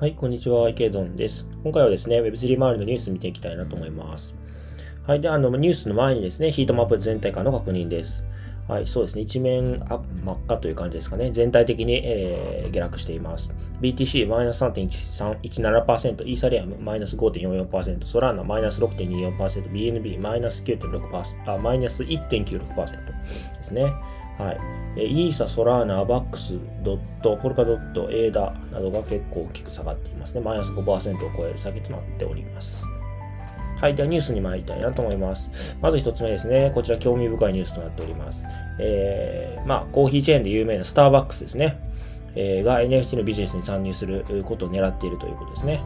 はい、こんにちは、池ドンです。今回はですね、Web3 周りのニュース見ていきたいなと思います。はい、で、あの、ニュースの前にですね、ヒートマップ全体化の確認です。はい、そうですね。一面あ真っ赤という感じですかね。全体的に、えー、下落しています。BTC マイナス3.17%、イーサリアムマイナス5.44%、ソラーナマイナス6.24%、BNB マイナス9.6%、あマイナス1.96%ですね。はい。イーサ、ソラーナ、アバックス、ドット、ポルカドット、エーダなどが結構大きく下がっていますね。マイナス5%を超える下げとなっております。はい。ではニュースに参りたいなと思います。まず一つ目ですね。こちら興味深いニュースとなっております。えー、まあ、コーヒーチェーンで有名なスターバックスですね。えー、が NFT のビジネスに参入することを狙っているということですね。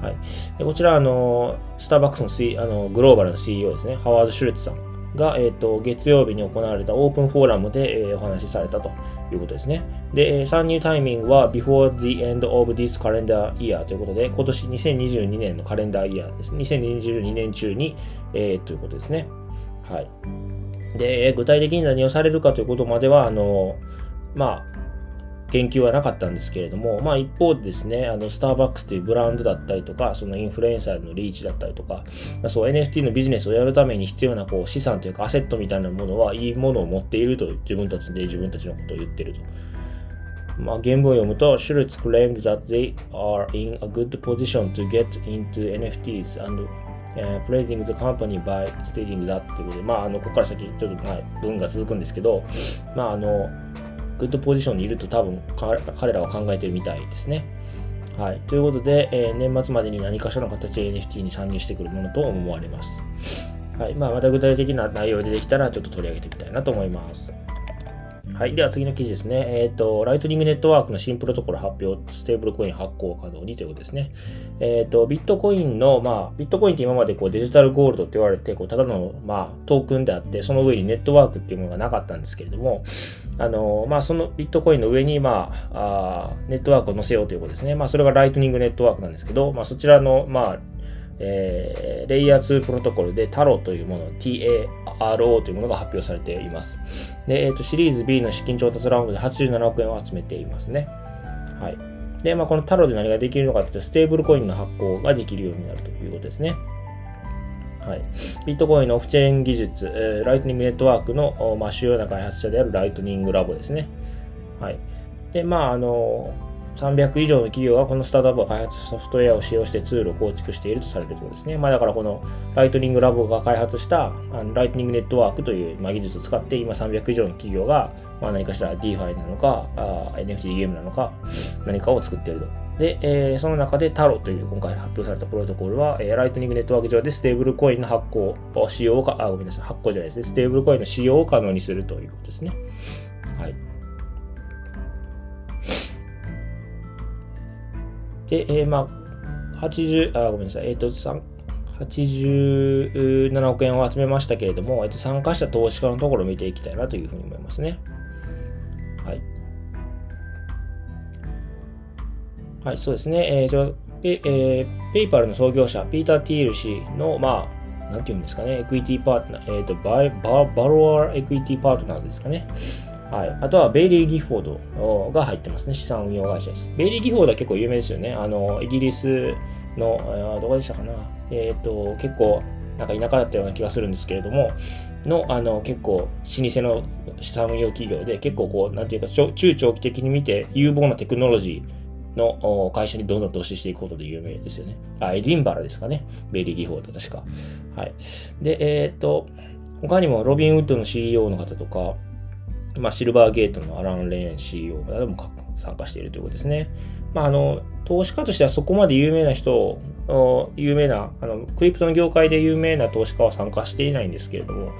はい。こちら、あの、スターバックスの,、あのグローバルの CEO ですね。ハワード・シュレッツさんが、えーと、月曜日に行われたオープンフォーラムで、えー、お話しされたということですね。で、参入タイミングは before the end of this calendar year ということで、今年2022年のカレンダーイヤーです。2022年中に、えー、ということですね。はい。で、具体的に何をされるかということまでは、あの、まあ、研究はなかったんですけれども、まあ一方でですね、あの、スターバックスというブランドだったりとか、そのインフルエンサーのリーチだったりとか、まあそう NFT のビジネスをやるために必要なこう資産というかアセットみたいなものはいいものを持っていると自分たちで自分たちのことを言っていると。まあ、原文を読むと、Schultz claimed that they are in a good position to get into NFTs and Uh, praising the company by stating that ということで、まあ、あの、ここから先、ちょっと、まあ、文が続くんですけど、まあ、あの、 good position にいると多分彼らは考えてるみたいですね。はい。ということで、えー、年末までに何かしらの形で NFT に参入してくるものと思われます。はい。まあ、また具体的な内容でできたらちょっと取り上げてみたいなと思います。はい。では次の記事ですね。えっ、ー、と、ライトニングネットワークの新プロトコル発表、ステーブルコイン発行可能にということですね。えっ、ー、と、ビットコインの、まあ、ビットコインって今までこうデジタルゴールドって言われて、こう、ただの、まあ、トークンであって、その上にネットワークっていうものがなかったんですけれども、あの、まあ、そのビットコインの上に、まあ、あネットワークを載せようということですね。まあ、それがライトニングネットワークなんですけど、まあ、そちらの、まあ、えー、レイヤー2プロトコルでタロというもの、TARO というものが発表されています。で、えーと、シリーズ B の資金調達ラウンドで87億円を集めていますね。はい。で、まあ、このタロで何ができるのかというと、ステーブルコインの発行ができるようになるということですね。はい、ビットコインのオフチェーン技術、えー、ライトニングネットワークの、まあ、主要な開発者であるライトニングラボですね。はい。で、まあ、あの300以上の企業がこのスタートアップが開発したソフトウェアを使用してツールを構築しているとされるということですね。まあだからこのライトニングラボが開発したあのライトニングネットワークという、まあ、技術を使って今300以上の企業が、まあ、何かしら DeFi なのかあ NFT ゲームなのか何かを作っていると。で、えー、その中でタロという今回発表されたプロトコルは、えー、ライトニングネットワーク上でステーブルコインの発行を使用か、あ、ごめんなさい、発行じゃないですね。ステーブルコインの使用を可能にするということですね。はい。で、えー、まあ、80、あ、ごめんなさい、えっ、ー、と、87億円を集めましたけれども、えっ、と、参加した投資家のところを見ていきたいなというふうに思いますね。はい。はい、そうですね。えー、とペえー、ペイパルの創業者、ピーター・ティール氏の、まあ、なんていうんですかね、エクイティパートナー、えっ、ー、とババ、バロアエクイティパートナーズですかね。はい。あとは、ベイリー・ギフォードが入ってますね。資産運用会社です。ベイリー・ギフォードは結構有名ですよね。あの、イギリスの、どこでしたかな。えっ、ー、と、結構、なんか田舎だったような気がするんですけれども、の、あの、結構、老舗の資産運用企業で、結構こう、なんていうか、中長期的に見て、有望なテクノロジーの会社にどんどん投資していくことで有名ですよね。あ、エディンバラですかね。ベイリー・ギフォード、確か。はい。で、えっ、と、他にもロビン・ウッドの CEO の方とか、まあ、シルバーゲートのアラン・レーン CEO なども参加しているということですね。まあ、あの、投資家としてはそこまで有名な人、有名な、あの、クリプトの業界で有名な投資家は参加していないんですけれども、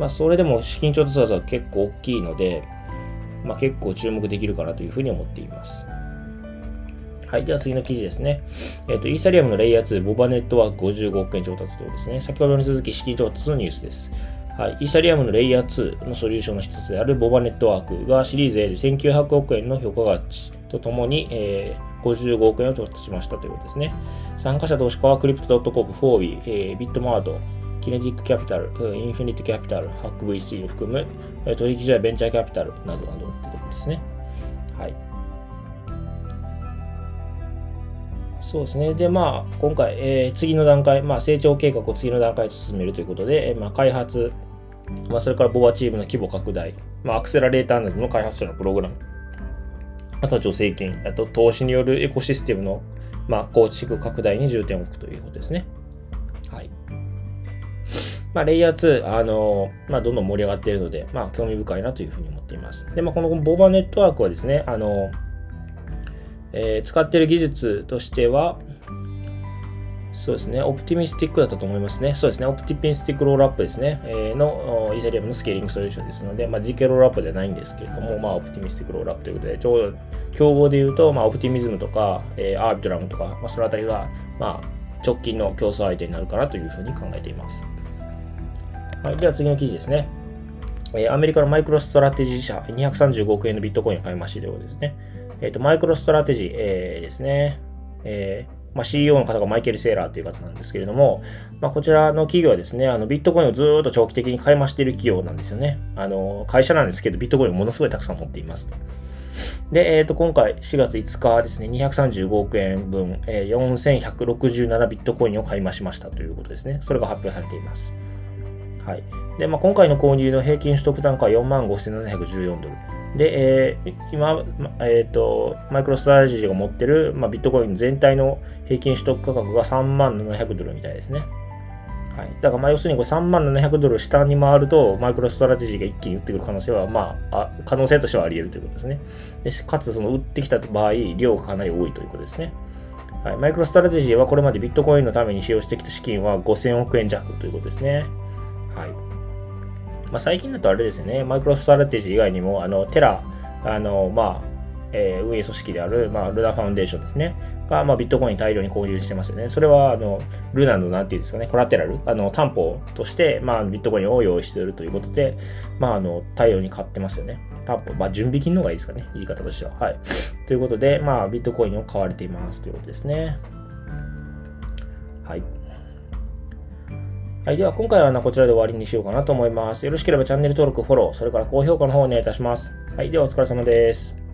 まあ、それでも資金調達は結構大きいので、まあ、結構注目できるかなというふうに思っています。はい。では次の記事ですね。えっ、ー、と、イーサリアムのレイヤー2、ボバネットワーク55億円調達ということですね。先ほどに続き資金調達のニュースです。はい、イーサリアムのレイヤー2のソリューションの一つであるボバネットワークがシリーズ A で1900億円の評価価値とともに、えー、55億円を調達しましたということですね。参加者投資家はクリプト .com、フォーウィ、えー、ビットマード、キネティックキャピタル、インフィニットキャピタル、ハック VC を含む、取引所やベンチャーキャピタルなどなどということですね。はい。そうですね。で、まあ、今回、えー、次の段階、まあ、成長計画を次の段階と進めるということで、えー、まあ、開発、まあ、それからボアチームの規模拡大、まあ、アクセラレーターなどの開発者のプログラム、あとは助成金、あと投資によるエコシステムの、まあ、構築拡大に重点を置くということですね。はい。まあ、レイヤー2、あのまあ、どんどん盛り上がっているので、まあ、興味深いなというふうに思っています。で、まあ、このボバネットワークはですね、あのえー、使っている技術としては、そうですね、オプティミスティックだったと思いますね。そうですね、オプティミスティックロールアップですね、えー、のイーサリアムのスケーリングソリューションですので、まあ、GK ロールアップではないんですけれども、まあ、オプティミスティックロールアップということで、ちょうど競合で言うと、まあ、オプティミズムとか、えー、アービトラムとか、まあ、そのあたりが、まあ、直近の競争相手になるかなというふうに考えています。はい、では次の記事ですね。えー、アメリカのマイクロストラテジー社235億円のビットコインを買い増しということですね。えっ、ー、と、マイクロストラテジー、えー、ですね。えーまあ、CEO の方がマイケル・セーラーという方なんですけれども、まあ、こちらの企業はですね、あのビットコインをずっと長期的に買い増している企業なんですよね。あの会社なんですけど、ビットコインをものすごいたくさん持っています。で、えっ、ー、と、今回4月5日ですね、235億円分、えー、4167ビットコインを買い増しましたということですね。それが発表されています。はい。で、まあ、今回の購入の平均取得単価は45,714ドル。で、えー、今、えっ、ー、と、マイクロストラテジーが持ってる、まあ、ビットコイン全体の平均取得価格が3万700ドルみたいですね。はい。だから、まあ、要するにこれ3万700ドル下に回ると、マイクロストラテジーが一気に売ってくる可能性は、まあ、あ可能性としてはあり得るということですね。でかつ、その売ってきた場合、量がかなり多いということですね。はい。マイクロストラテジーはこれまでビットコインのために使用してきた資金は5000億円弱ということですね。はい。まあ、最近だとあれですね、マイクロストラテジー以外にも、あの、テラ、あの、まあ、えー、運営組織である、まあ、ルナファウンデーションですね。が、まあ、ビットコイン大量に購入してますよね。それは、あの、ルナの、なんていうんですかね、 collateral、あの、担保として、まあ、ビットコインを用意しているということで、まあ、あの、大量に買ってますよね。担保、まあ、準備金の方がいいですかね、言い方としては。はい。ということで、まあ、ビットコインを買われていますということですね。はい。はい。では、今回はなこちらで終わりにしようかなと思います。よろしければチャンネル登録、フォロー、それから高評価の方をお願いいたします。はい。では、お疲れ様です。